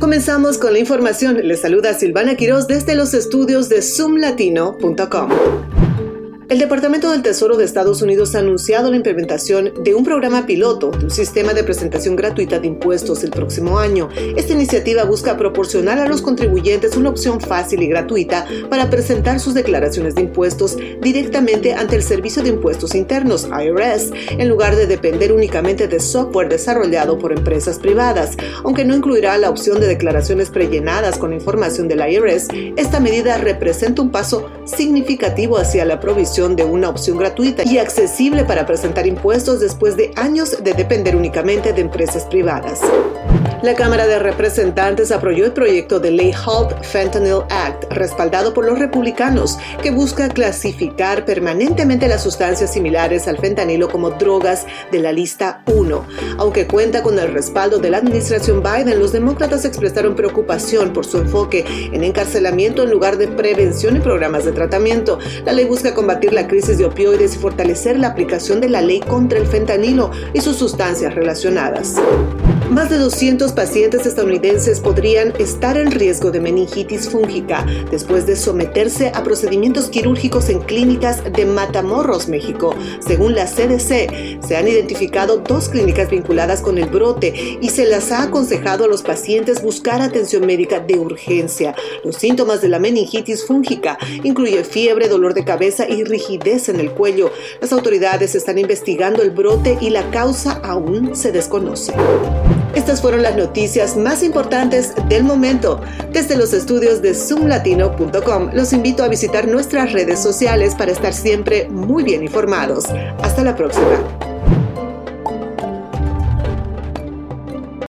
Comenzamos con la información. Les saluda Silvana Quiroz desde los estudios de zoomlatino.com. El Departamento del Tesoro de Estados Unidos ha anunciado la implementación de un programa piloto de un sistema de presentación gratuita de impuestos el próximo año. Esta iniciativa busca proporcionar a los contribuyentes una opción fácil y gratuita para presentar sus declaraciones de impuestos directamente ante el Servicio de Impuestos Internos, IRS, en lugar de depender únicamente de software desarrollado por empresas privadas. Aunque no incluirá la opción de declaraciones prellenadas con información del IRS, esta medida representa un paso significativo hacia la provisión de una opción gratuita y accesible para presentar impuestos después de años de depender únicamente de empresas privadas. La Cámara de Representantes aprobó el proyecto de ley Halt Fentanyl Act, respaldado por los republicanos, que busca clasificar permanentemente las sustancias similares al fentanilo como drogas de la lista 1. Aunque cuenta con el respaldo de la administración Biden, los demócratas expresaron preocupación por su enfoque en encarcelamiento en lugar de prevención y programas de tratamiento. La ley busca combatir la crisis de opioides y fortalecer la aplicación de la ley contra el fentanilo y sus sustancias relacionadas. Más de 200 pacientes estadounidenses podrían estar en riesgo de meningitis fúngica después de someterse a procedimientos quirúrgicos en clínicas de Matamoros, México. Según la CDC, se han identificado dos clínicas vinculadas con el brote y se las ha aconsejado a los pacientes buscar atención médica de urgencia. Los síntomas de la meningitis fúngica incluyen fiebre, dolor de cabeza y rigidez en el cuello. Las autoridades están investigando el brote y la causa aún se desconoce. Estas fueron las noticias más importantes del momento. Desde los estudios de zoomlatino.com los invito a visitar nuestras redes sociales para estar siempre muy bien informados. Hasta la próxima.